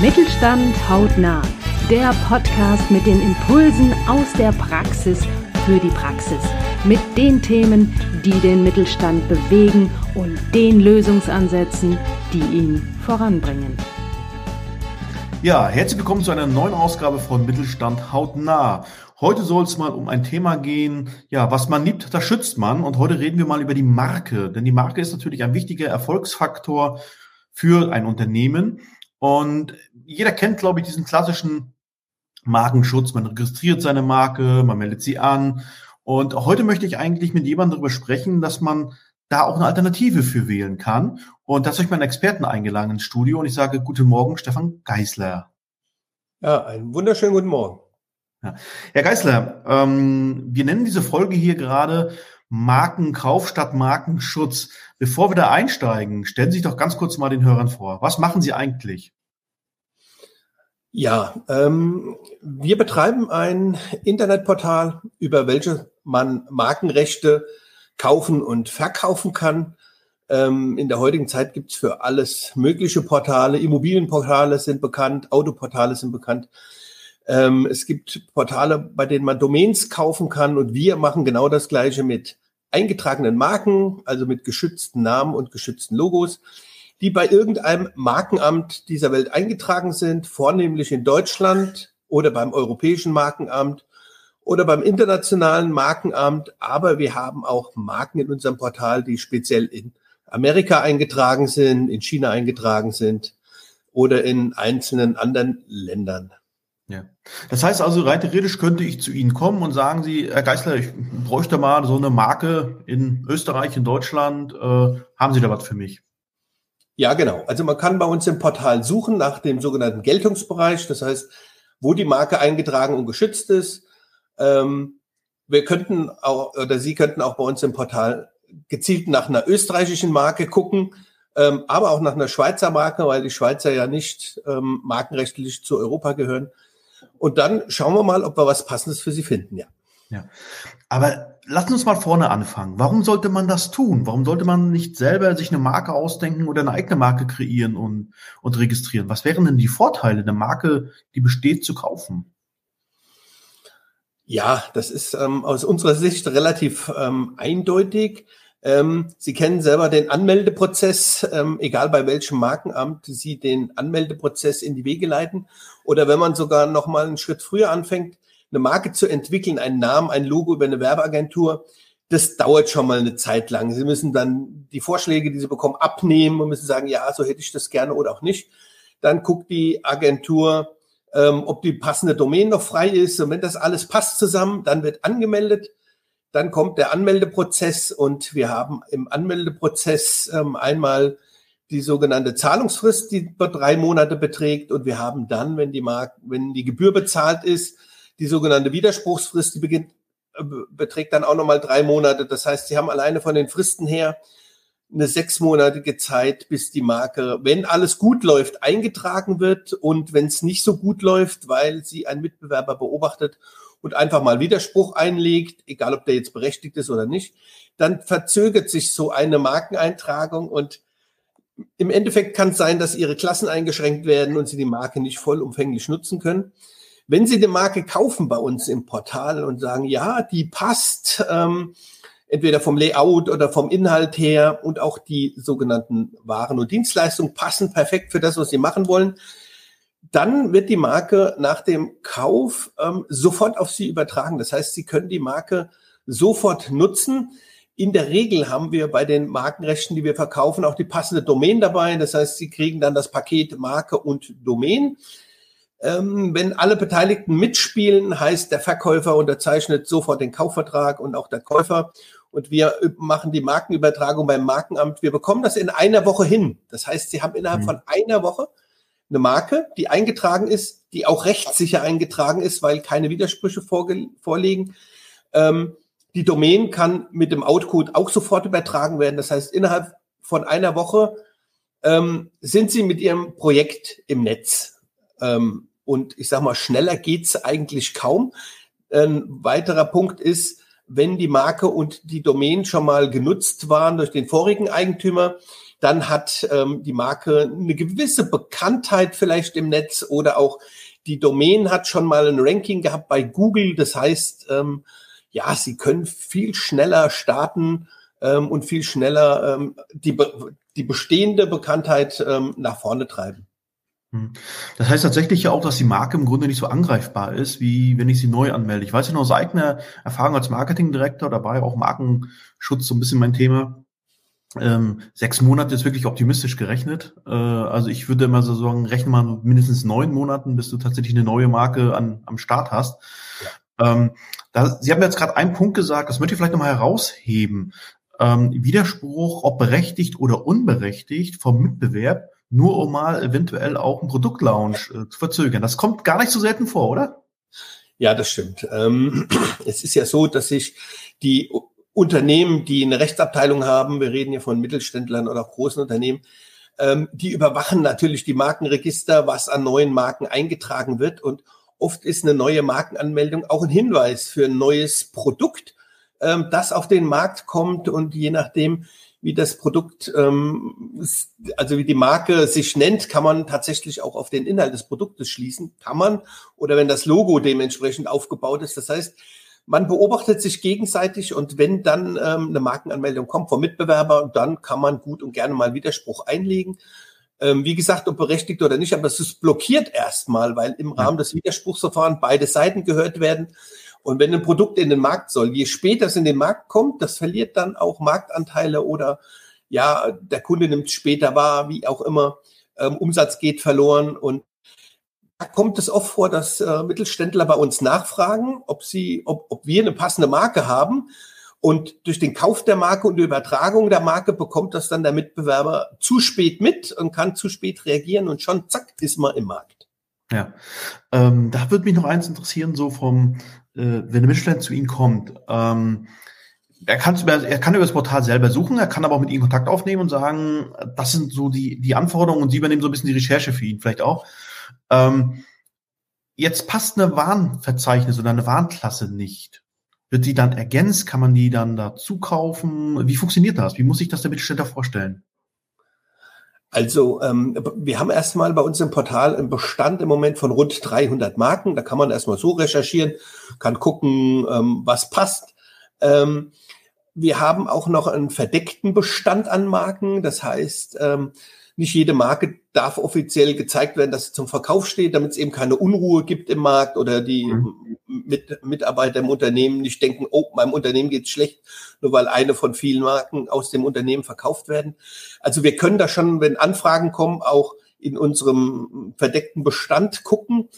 Mittelstand hautnah. Der Podcast mit den Impulsen aus der Praxis für die Praxis. Mit den Themen, die den Mittelstand bewegen und den Lösungsansätzen, die ihn voranbringen. Ja, herzlich willkommen zu einer neuen Ausgabe von Mittelstand hautnah. Heute soll es mal um ein Thema gehen, ja, was man liebt, das schützt man. Und heute reden wir mal über die Marke. Denn die Marke ist natürlich ein wichtiger Erfolgsfaktor für ein Unternehmen. Und jeder kennt, glaube ich, diesen klassischen Markenschutz. Man registriert seine Marke, man meldet sie an. Und heute möchte ich eigentlich mit jemandem darüber sprechen, dass man da auch eine Alternative für wählen kann. Und da habe ich meinen Experten eingeladen ins Studio und ich sage Guten Morgen, Stefan Geisler. Ja, einen wunderschönen guten Morgen. Ja. Herr Geisler, ähm, wir nennen diese Folge hier gerade Markenkauf statt Markenschutz. Bevor wir da einsteigen, stellen Sie sich doch ganz kurz mal den Hörern vor. Was machen Sie eigentlich? Ja, ähm, wir betreiben ein Internetportal, über welches man Markenrechte kaufen und verkaufen kann. Ähm, in der heutigen Zeit gibt's für alles mögliche Portale. Immobilienportale sind bekannt, Autoportale sind bekannt. Ähm, es gibt Portale, bei denen man Domains kaufen kann und wir machen genau das gleiche mit eingetragenen Marken, also mit geschützten Namen und geschützten Logos, die bei irgendeinem Markenamt dieser Welt eingetragen sind, vornehmlich in Deutschland oder beim Europäischen Markenamt oder beim internationalen Markenamt. Aber wir haben auch Marken in unserem Portal, die speziell in Amerika eingetragen sind, in China eingetragen sind oder in einzelnen anderen Ländern. Ja. Das heißt also, rein theoretisch könnte ich zu Ihnen kommen und sagen Sie, Herr Geisler, ich bräuchte mal so eine Marke in Österreich, in Deutschland. Äh, haben Sie da was für mich? Ja, genau. Also man kann bei uns im Portal suchen nach dem sogenannten Geltungsbereich. Das heißt, wo die Marke eingetragen und geschützt ist. Ähm, wir könnten auch, oder Sie könnten auch bei uns im Portal gezielt nach einer österreichischen Marke gucken, ähm, aber auch nach einer Schweizer Marke, weil die Schweizer ja nicht ähm, markenrechtlich zu Europa gehören. Und dann schauen wir mal, ob wir was Passendes für Sie finden, ja. Ja. Aber lassen uns mal vorne anfangen. Warum sollte man das tun? Warum sollte man nicht selber sich eine Marke ausdenken oder eine eigene Marke kreieren und, und registrieren? Was wären denn die Vorteile, eine Marke, die besteht, zu kaufen? Ja, das ist ähm, aus unserer Sicht relativ ähm, eindeutig. Ähm, Sie kennen selber den Anmeldeprozess, ähm, egal bei welchem Markenamt Sie den Anmeldeprozess in die Wege leiten. Oder wenn man sogar noch mal einen Schritt früher anfängt, eine Marke zu entwickeln, einen Namen, ein Logo über eine Werbeagentur, das dauert schon mal eine Zeit lang. Sie müssen dann die Vorschläge, die Sie bekommen, abnehmen und müssen sagen, ja, so hätte ich das gerne oder auch nicht. Dann guckt die Agentur, ähm, ob die passende Domain noch frei ist. Und wenn das alles passt zusammen, dann wird angemeldet dann kommt der Anmeldeprozess und wir haben im Anmeldeprozess ähm, einmal die sogenannte Zahlungsfrist, die drei Monate beträgt. Und wir haben dann, wenn die Mark wenn die Gebühr bezahlt ist, die sogenannte Widerspruchsfrist, die beginnt, äh, beträgt dann auch nochmal drei Monate. Das heißt, Sie haben alleine von den Fristen her eine sechsmonatige Zeit, bis die Marke, wenn alles gut läuft, eingetragen wird und wenn es nicht so gut läuft, weil sie ein Mitbewerber beobachtet und einfach mal Widerspruch einlegt, egal ob der jetzt berechtigt ist oder nicht, dann verzögert sich so eine Markeneintragung und im Endeffekt kann es sein, dass Ihre Klassen eingeschränkt werden und Sie die Marke nicht vollumfänglich nutzen können. Wenn Sie die Marke kaufen bei uns im Portal und sagen, ja, die passt, ähm, entweder vom Layout oder vom Inhalt her und auch die sogenannten Waren und Dienstleistungen passen perfekt für das, was Sie machen wollen, dann wird die Marke nach dem Kauf ähm, sofort auf Sie übertragen. Das heißt, Sie können die Marke sofort nutzen. In der Regel haben wir bei den Markenrechten, die wir verkaufen, auch die passende Domain dabei. Das heißt, Sie kriegen dann das Paket Marke und Domain. Ähm, wenn alle Beteiligten mitspielen, heißt der Verkäufer unterzeichnet sofort den Kaufvertrag und auch der Käufer. Und wir machen die Markenübertragung beim Markenamt. Wir bekommen das in einer Woche hin. Das heißt, Sie haben innerhalb mhm. von einer Woche eine Marke, die eingetragen ist, die auch rechtssicher eingetragen ist, weil keine Widersprüche vorliegen. Ähm, die Domain kann mit dem Outcode auch sofort übertragen werden. Das heißt, innerhalb von einer Woche ähm, sind Sie mit Ihrem Projekt im Netz. Ähm, und ich sage mal, schneller geht's eigentlich kaum. Ein weiterer Punkt ist, wenn die Marke und die Domain schon mal genutzt waren durch den vorigen Eigentümer, dann hat ähm, die Marke eine gewisse Bekanntheit vielleicht im Netz oder auch die Domain hat schon mal ein Ranking gehabt bei Google. Das heißt, ähm, ja, sie können viel schneller starten ähm, und viel schneller ähm, die, die bestehende Bekanntheit ähm, nach vorne treiben. Hm. Das heißt tatsächlich ja auch, dass die Marke im Grunde nicht so angreifbar ist, wie wenn ich sie neu anmelde. Ich weiß ja noch aus eigener Erfahrung als Marketingdirektor, dabei auch Markenschutz so ein bisschen mein Thema. Ähm, sechs Monate ist wirklich optimistisch gerechnet. Äh, also ich würde immer so sagen, rechne mal mindestens neun Monaten, bis du tatsächlich eine neue Marke an, am Start hast. Ja. Ähm, da, Sie haben jetzt gerade einen Punkt gesagt, das möchte ich vielleicht nochmal herausheben. Ähm, Widerspruch, ob berechtigt oder unberechtigt vom Mitbewerb, nur um mal eventuell auch einen Produktlaunch äh, zu verzögern. Das kommt gar nicht so selten vor, oder? Ja, das stimmt. Ähm, es ist ja so, dass sich die Unternehmen, die eine Rechtsabteilung haben, wir reden hier von Mittelständlern oder auch großen Unternehmen, ähm, die überwachen natürlich die Markenregister, was an neuen Marken eingetragen wird. Und oft ist eine neue Markenanmeldung auch ein Hinweis für ein neues Produkt, ähm, das auf den Markt kommt. Und je nachdem, wie das Produkt, ähm, also wie die Marke sich nennt, kann man tatsächlich auch auf den Inhalt des Produktes schließen. Kann man. Oder wenn das Logo dementsprechend aufgebaut ist. Das heißt, man beobachtet sich gegenseitig und wenn dann ähm, eine Markenanmeldung kommt vom Mitbewerber, dann kann man gut und gerne mal Widerspruch einlegen. Ähm, wie gesagt, ob berechtigt oder nicht, aber es ist blockiert erstmal, weil im Rahmen des Widerspruchsverfahrens beide Seiten gehört werden. Und wenn ein Produkt in den Markt soll, je später es in den Markt kommt, das verliert dann auch Marktanteile oder ja, der Kunde nimmt später wahr, wie auch immer. Ähm, Umsatz geht verloren und da kommt es oft vor, dass äh, Mittelständler bei uns nachfragen, ob sie, ob, ob wir eine passende Marke haben. Und durch den Kauf der Marke und die Übertragung der Marke bekommt das dann der Mitbewerber zu spät mit und kann zu spät reagieren und schon zack ist man im Markt. Ja, ähm, da würde mich noch eins interessieren, so vom, wenn der Mittelständler zu Ihnen kommt, ähm, er kann, er kann über das Portal selber suchen, er kann aber auch mit Ihnen Kontakt aufnehmen und sagen, das sind so die, die Anforderungen und Sie übernehmen so ein bisschen die Recherche für ihn vielleicht auch. Ähm, jetzt passt eine Warnverzeichnis oder eine Warnklasse nicht. Wird die dann ergänzt? Kann man die dann dazu kaufen? Wie funktioniert das? Wie muss sich das der Mittelständler vorstellen? Also ähm, wir haben erstmal bei uns im Portal einen Bestand im Moment von rund 300 Marken. Da kann man erstmal so recherchieren, kann gucken, ähm, was passt. Ähm, wir haben auch noch einen verdeckten Bestand an Marken. Das heißt, ähm, nicht jede Marke darf offiziell gezeigt werden, dass sie zum Verkauf steht, damit es eben keine Unruhe gibt im Markt oder die mhm. Mit Mitarbeiter im Unternehmen nicht denken, oh, meinem Unternehmen geht's schlecht, nur weil eine von vielen Marken aus dem Unternehmen verkauft werden. Also wir können da schon, wenn Anfragen kommen, auch in unserem verdeckten Bestand gucken.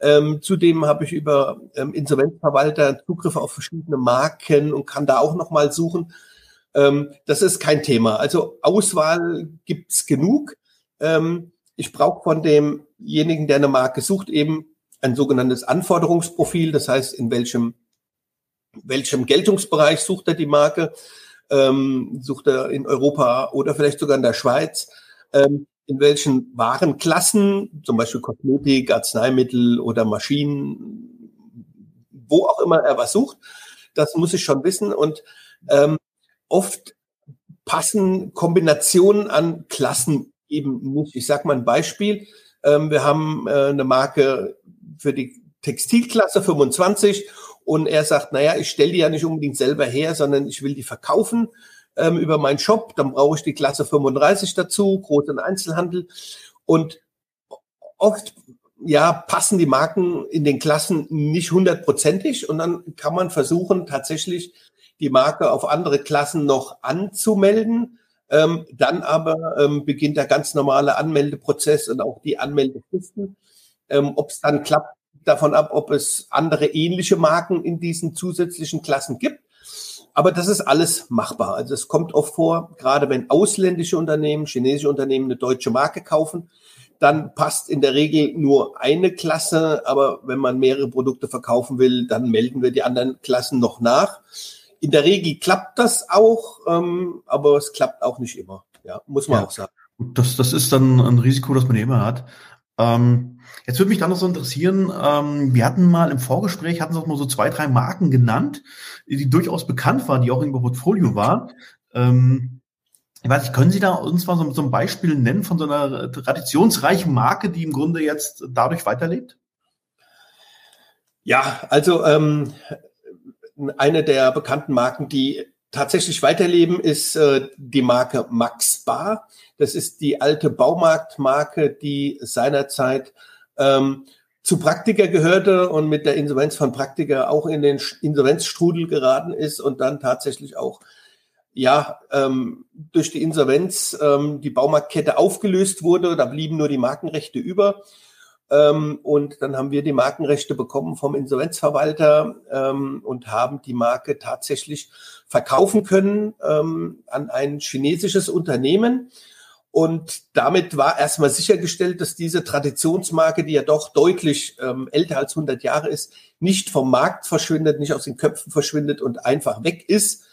Ähm, zudem habe ich über ähm, Insolvenzverwalter Zugriff auf verschiedene Marken und kann da auch nochmal suchen. Ähm, das ist kein Thema. Also Auswahl gibt's genug. Ähm, ich brauche von demjenigen, der eine Marke sucht, eben ein sogenanntes Anforderungsprofil. Das heißt, in welchem, welchem Geltungsbereich sucht er die Marke? Ähm, sucht er in Europa oder vielleicht sogar in der Schweiz? Ähm, in welchen Warenklassen, zum Beispiel Kosmetik, Arzneimittel oder Maschinen, wo auch immer er was sucht, das muss ich schon wissen. Und ähm, oft passen Kombinationen an Klassen eben nicht. Ich sage mal ein Beispiel. Ähm, wir haben äh, eine Marke für die Textilklasse 25 und er sagt, naja, ich stelle die ja nicht unbedingt selber her, sondern ich will die verkaufen ähm, über meinen Shop. Dann brauche ich die Klasse 35 dazu, großen Einzelhandel. Und oft ja, passen die Marken in den Klassen nicht hundertprozentig und dann kann man versuchen, tatsächlich die Marke auf andere Klassen noch anzumelden. Ähm, dann aber ähm, beginnt der ganz normale Anmeldeprozess und auch die Anmeldefristen. Ähm, ob es dann klappt, davon ab, ob es andere ähnliche Marken in diesen zusätzlichen Klassen gibt. Aber das ist alles machbar. Also es kommt oft vor, gerade wenn ausländische Unternehmen, chinesische Unternehmen eine deutsche Marke kaufen, dann passt in der Regel nur eine Klasse. Aber wenn man mehrere Produkte verkaufen will, dann melden wir die anderen Klassen noch nach. In der Regel klappt das auch, ähm, aber es klappt auch nicht immer. Ja, muss man ja. auch sagen. Das, das ist dann ein Risiko, das man immer hat. Ähm, jetzt würde mich dann noch so interessieren, ähm, wir hatten mal im Vorgespräch, hatten Sie auch nur so zwei, drei Marken genannt, die durchaus bekannt waren, die auch in Ihrem Portfolio waren. Ähm, Ich weiß nicht, können Sie da uns mal so, so ein Beispiel nennen von so einer traditionsreichen Marke, die im Grunde jetzt dadurch weiterlebt? Ja, also ähm, eine der bekannten Marken, die tatsächlich weiterleben, ist äh, die Marke Max Bar. Das ist die alte Baumarktmarke, die seinerzeit ähm, zu Praktiker gehörte und mit der Insolvenz von Praktiker auch in den Insolvenzstrudel geraten ist und dann tatsächlich auch ja ähm, durch die Insolvenz ähm, die Baumarktkette aufgelöst wurde. Da blieben nur die Markenrechte über. Ähm, und dann haben wir die Markenrechte bekommen vom Insolvenzverwalter ähm, und haben die Marke tatsächlich verkaufen können ähm, an ein chinesisches Unternehmen. Und damit war erstmal sichergestellt, dass diese Traditionsmarke, die ja doch deutlich ähm, älter als 100 Jahre ist, nicht vom Markt verschwindet, nicht aus den Köpfen verschwindet und einfach weg ist,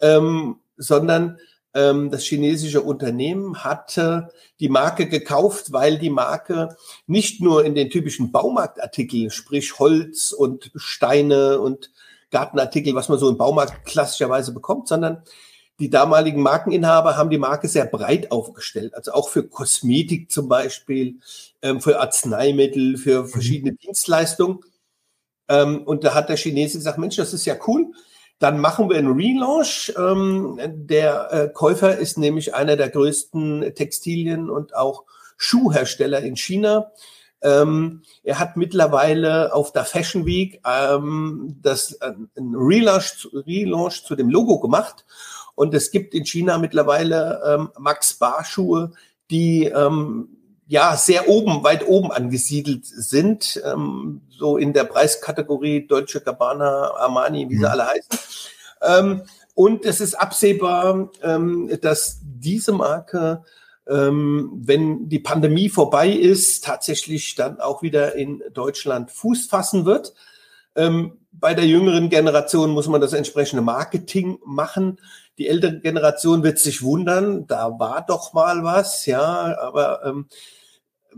ähm, sondern das chinesische Unternehmen hatte die Marke gekauft, weil die Marke nicht nur in den typischen Baumarktartikeln, sprich Holz und Steine und Gartenartikel, was man so im Baumarkt klassischerweise bekommt, sondern die damaligen Markeninhaber haben die Marke sehr breit aufgestellt, also auch für Kosmetik zum Beispiel, ähm, für Arzneimittel, für mhm. verschiedene mhm. Dienstleistungen. Ähm, und da hat der Chinese gesagt, Mensch, das ist ja cool. Dann machen wir einen Relaunch. Ähm, der äh, Käufer ist nämlich einer der größten Textilien- und auch Schuhhersteller in China. Ähm, er hat mittlerweile auf der Fashion Week ähm, das äh, ein Relaunch, Relaunch zu dem Logo gemacht. Und es gibt in China mittlerweile ähm, Max Bar Schuhe, die ähm, ja sehr oben, weit oben angesiedelt sind, ähm, so in der Preiskategorie Deutsche Gabbana, Armani, wie sie mhm. alle heißen. Ähm, und es ist absehbar, ähm, dass diese Marke, ähm, wenn die Pandemie vorbei ist, tatsächlich dann auch wieder in Deutschland Fuß fassen wird. Ähm, bei der jüngeren Generation muss man das entsprechende Marketing machen. Die ältere Generation wird sich wundern, da war doch mal was, ja, aber ähm,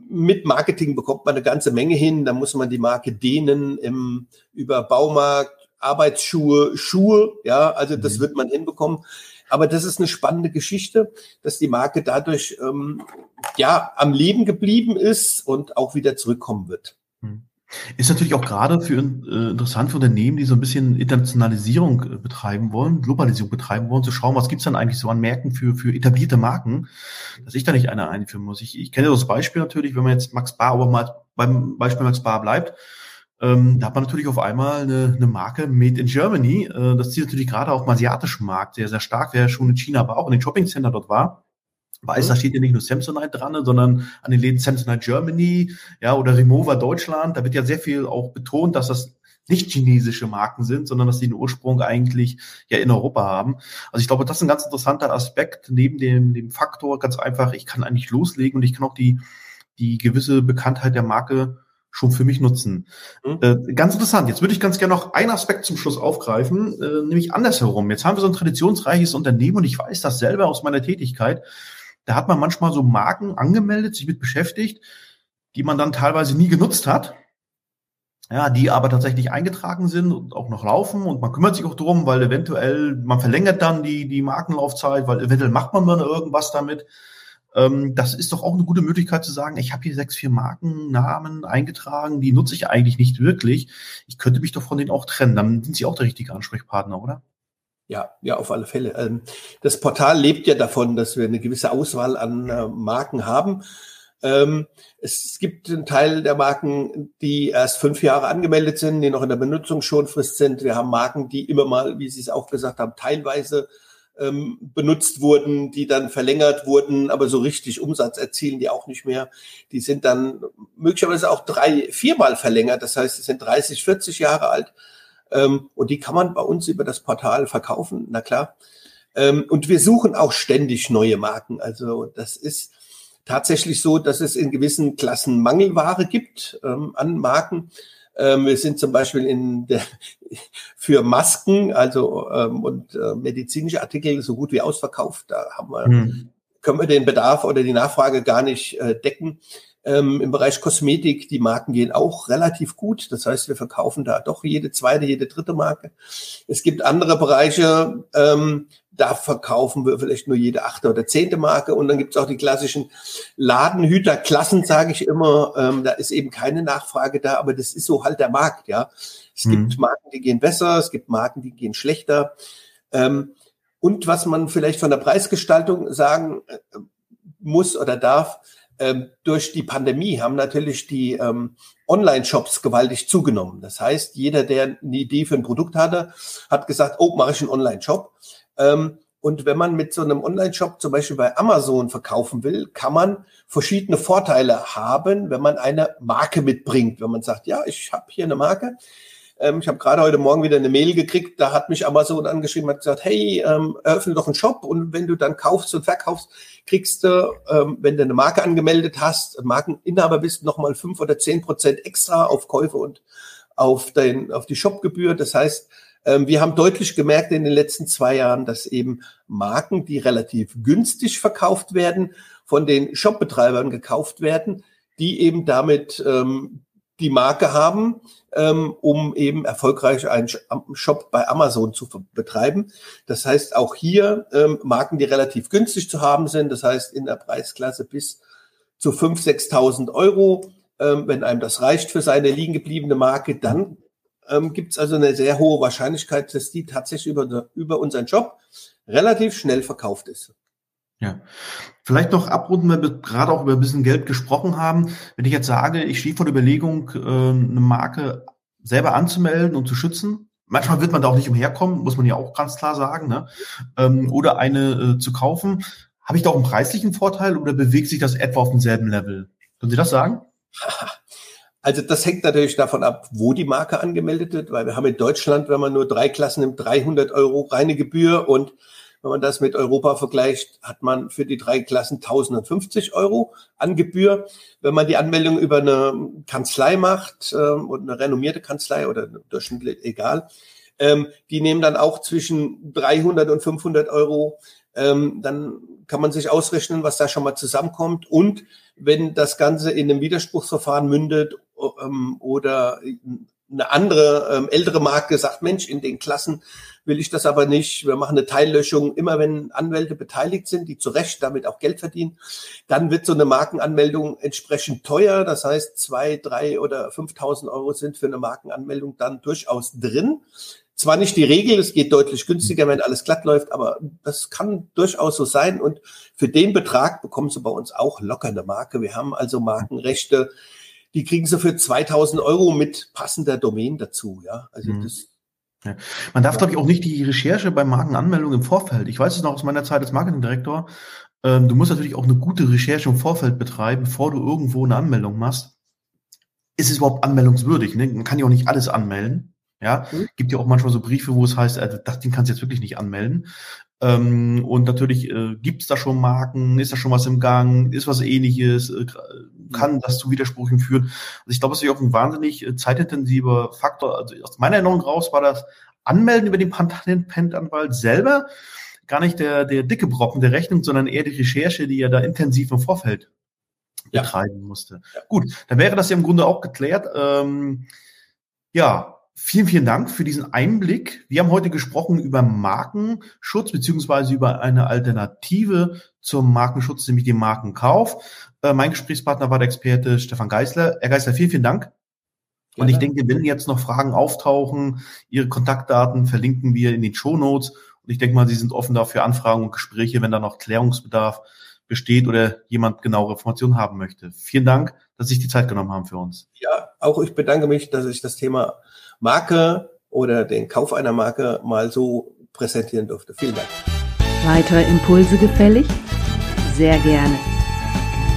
mit Marketing bekommt man eine ganze Menge hin. Da muss man die Marke dehnen im, über Baumarkt, Arbeitsschuhe, Schuhe, ja, also das mhm. wird man hinbekommen. Aber das ist eine spannende Geschichte, dass die Marke dadurch ähm, ja am Leben geblieben ist und auch wieder zurückkommen wird. Mhm. Ist natürlich auch gerade für äh, interessant für Unternehmen, die so ein bisschen Internationalisierung äh, betreiben wollen, Globalisierung betreiben wollen, zu schauen, was gibt's dann eigentlich so an Märkten für, für etablierte Marken, dass ich da nicht eine einführen muss. Ich, ich kenne das Beispiel natürlich, wenn man jetzt Max Bar, aber mal beim Beispiel Max Bar bleibt, ähm, da hat man natürlich auf einmal eine, eine Marke Made in Germany. Äh, das zieht natürlich gerade auch im asiatischen Markt sehr, sehr stark, wer schon in China aber auch in den Shoppingcenter dort war weiß, mhm. da steht ja nicht nur Samsonite dran, sondern an den Läden Samsonite Germany, ja, oder Remover Deutschland. Da wird ja sehr viel auch betont, dass das nicht chinesische Marken sind, sondern dass sie den Ursprung eigentlich ja in Europa haben. Also ich glaube, das ist ein ganz interessanter Aspekt neben dem, dem Faktor, ganz einfach, ich kann eigentlich loslegen und ich kann auch die, die gewisse Bekanntheit der Marke schon für mich nutzen. Mhm. Äh, ganz interessant. Jetzt würde ich ganz gerne noch einen Aspekt zum Schluss aufgreifen, äh, nämlich andersherum. Jetzt haben wir so ein traditionsreiches Unternehmen und ich weiß das selber aus meiner Tätigkeit. Da hat man manchmal so Marken angemeldet, sich mit beschäftigt, die man dann teilweise nie genutzt hat. Ja, die aber tatsächlich eingetragen sind und auch noch laufen und man kümmert sich auch drum, weil eventuell, man verlängert dann die, die Markenlaufzeit, weil eventuell macht man dann irgendwas damit. Ähm, das ist doch auch eine gute Möglichkeit zu sagen, ich habe hier sechs, vier Markennamen eingetragen, die nutze ich eigentlich nicht wirklich. Ich könnte mich doch von denen auch trennen. Dann sind sie auch der richtige Ansprechpartner, oder? Ja, ja, auf alle Fälle. Ähm, das Portal lebt ja davon, dass wir eine gewisse Auswahl an äh, Marken haben. Ähm, es gibt einen Teil der Marken, die erst fünf Jahre angemeldet sind, die noch in der Benutzungsschonfrist sind. Wir haben Marken, die immer mal, wie Sie es auch gesagt haben, teilweise ähm, benutzt wurden, die dann verlängert wurden, aber so richtig Umsatz erzielen die auch nicht mehr. Die sind dann möglicherweise auch drei, viermal verlängert. Das heißt, sie sind 30, 40 Jahre alt. Ähm, und die kann man bei uns über das Portal verkaufen, na klar. Ähm, und wir suchen auch ständig neue Marken. Also das ist tatsächlich so, dass es in gewissen Klassen Mangelware gibt ähm, an Marken. Ähm, wir sind zum Beispiel in der, für Masken, also ähm, und äh, medizinische Artikel so gut wie ausverkauft. Da haben wir, hm. können wir den Bedarf oder die Nachfrage gar nicht äh, decken. Ähm, Im Bereich Kosmetik, die Marken gehen auch relativ gut. Das heißt, wir verkaufen da doch jede zweite, jede dritte Marke. Es gibt andere Bereiche, ähm, da verkaufen wir vielleicht nur jede achte oder zehnte Marke. Und dann gibt es auch die klassischen Ladenhüterklassen, sage ich immer. Ähm, da ist eben keine Nachfrage da, aber das ist so halt der Markt, ja. Es mhm. gibt Marken, die gehen besser, es gibt Marken, die gehen schlechter. Ähm, und was man vielleicht von der Preisgestaltung sagen äh, muss oder darf, ähm, durch die Pandemie haben natürlich die ähm, Online-Shops gewaltig zugenommen. Das heißt, jeder, der eine Idee für ein Produkt hatte, hat gesagt, oh, mache ich einen Online-Shop. Ähm, und wenn man mit so einem Online-Shop zum Beispiel bei Amazon verkaufen will, kann man verschiedene Vorteile haben, wenn man eine Marke mitbringt. Wenn man sagt, ja, ich habe hier eine Marke, ähm, ich habe gerade heute Morgen wieder eine Mail gekriegt, da hat mich Amazon angeschrieben, hat gesagt, hey, ähm, eröffne doch einen Shop und wenn du dann kaufst und verkaufst, kriegst du, ähm, wenn du eine Marke angemeldet hast, Markeninhaber bist, nochmal fünf oder zehn Prozent extra auf Käufe und auf, dein, auf die Shopgebühr. Das heißt, ähm, wir haben deutlich gemerkt in den letzten zwei Jahren, dass eben Marken, die relativ günstig verkauft werden, von den Shopbetreibern gekauft werden, die eben damit ähm, die Marke haben, ähm, um eben erfolgreich einen Shop bei Amazon zu betreiben. Das heißt auch hier ähm, Marken, die relativ günstig zu haben sind, das heißt in der Preisklasse bis zu 5.000, 6.000 Euro. Ähm, wenn einem das reicht für seine liegen gebliebene Marke, dann ähm, gibt es also eine sehr hohe Wahrscheinlichkeit, dass die tatsächlich über, über unseren Job relativ schnell verkauft ist. Ja. Vielleicht noch abrunden, weil wir gerade auch über ein bisschen Geld gesprochen haben. Wenn ich jetzt sage, ich stehe vor der Überlegung, äh, eine Marke selber anzumelden und zu schützen, manchmal wird man da auch nicht umherkommen, muss man ja auch ganz klar sagen, ne? Ähm, oder eine äh, zu kaufen. Habe ich da auch einen preislichen Vorteil oder bewegt sich das etwa auf demselben Level? Können Sie das sagen? Also das hängt natürlich davon ab, wo die Marke angemeldet wird, weil wir haben in Deutschland, wenn man nur drei Klassen nimmt, 300 Euro reine Gebühr und wenn man das mit Europa vergleicht, hat man für die drei Klassen 1050 Euro an Gebühr. Wenn man die Anmeldung über eine Kanzlei macht ähm, und eine renommierte Kanzlei oder durchschnittlich egal, ähm, die nehmen dann auch zwischen 300 und 500 Euro. Ähm, dann kann man sich ausrechnen, was da schon mal zusammenkommt. Und wenn das Ganze in einem Widerspruchsverfahren mündet ähm, oder eine andere ähm, ältere Marke sagt, Mensch, in den Klassen will ich das aber nicht. Wir machen eine Teillöschung. Immer wenn Anwälte beteiligt sind, die zu Recht damit auch Geld verdienen, dann wird so eine Markenanmeldung entsprechend teuer. Das heißt, zwei, drei oder 5.000 Euro sind für eine Markenanmeldung dann durchaus drin. Zwar nicht die Regel, es geht deutlich günstiger, wenn alles glatt läuft, aber das kann durchaus so sein. Und für den Betrag bekommen Sie bei uns auch locker eine Marke. Wir haben also Markenrechte, die kriegen Sie für 2000 Euro mit passender Domain dazu. Ja, also mhm. das ja. Man darf, glaube ich, auch nicht die Recherche bei Markenanmeldung im Vorfeld. Ich weiß es noch aus meiner Zeit als Marketingdirektor. Ähm, du musst natürlich auch eine gute Recherche im Vorfeld betreiben, bevor du irgendwo eine Anmeldung machst. Ist es überhaupt anmeldungswürdig? Ne? Man kann ja auch nicht alles anmelden. Ja, mhm. gibt ja auch manchmal so Briefe, wo es heißt, äh, das Ding kannst du jetzt wirklich nicht anmelden. Ähm, und natürlich äh, gibt es da schon Marken, ist da schon was im Gang, ist was ähnliches, äh, kann das zu Widersprüchen führen. Also ich glaube, es ist auch ein wahnsinnig äh, zeitintensiver Faktor. Also aus meiner Erinnerung raus war das Anmelden über den Patentanwalt selber gar nicht der, der dicke Brocken der Rechnung, sondern eher die Recherche, die er da intensiv im Vorfeld ja. betreiben musste. Ja. Gut, dann wäre das ja im Grunde auch geklärt. Ähm, ja, Vielen, vielen Dank für diesen Einblick. Wir haben heute gesprochen über Markenschutz beziehungsweise über eine Alternative zum Markenschutz, nämlich den Markenkauf. Äh, mein Gesprächspartner war der Experte Stefan Geisler. Herr Geisler, vielen, vielen Dank. Und ich denke, wenn jetzt noch Fragen auftauchen, Ihre Kontaktdaten verlinken wir in den Show Notes. Und ich denke mal, Sie sind offen dafür Anfragen und Gespräche, wenn da noch Klärungsbedarf besteht oder jemand genauere Informationen haben möchte. Vielen Dank, dass Sie sich die Zeit genommen haben für uns. Ja, auch ich bedanke mich, dass ich das Thema Marke oder den Kauf einer Marke mal so präsentieren durfte. Vielen Dank. Weitere Impulse gefällig? Sehr gerne.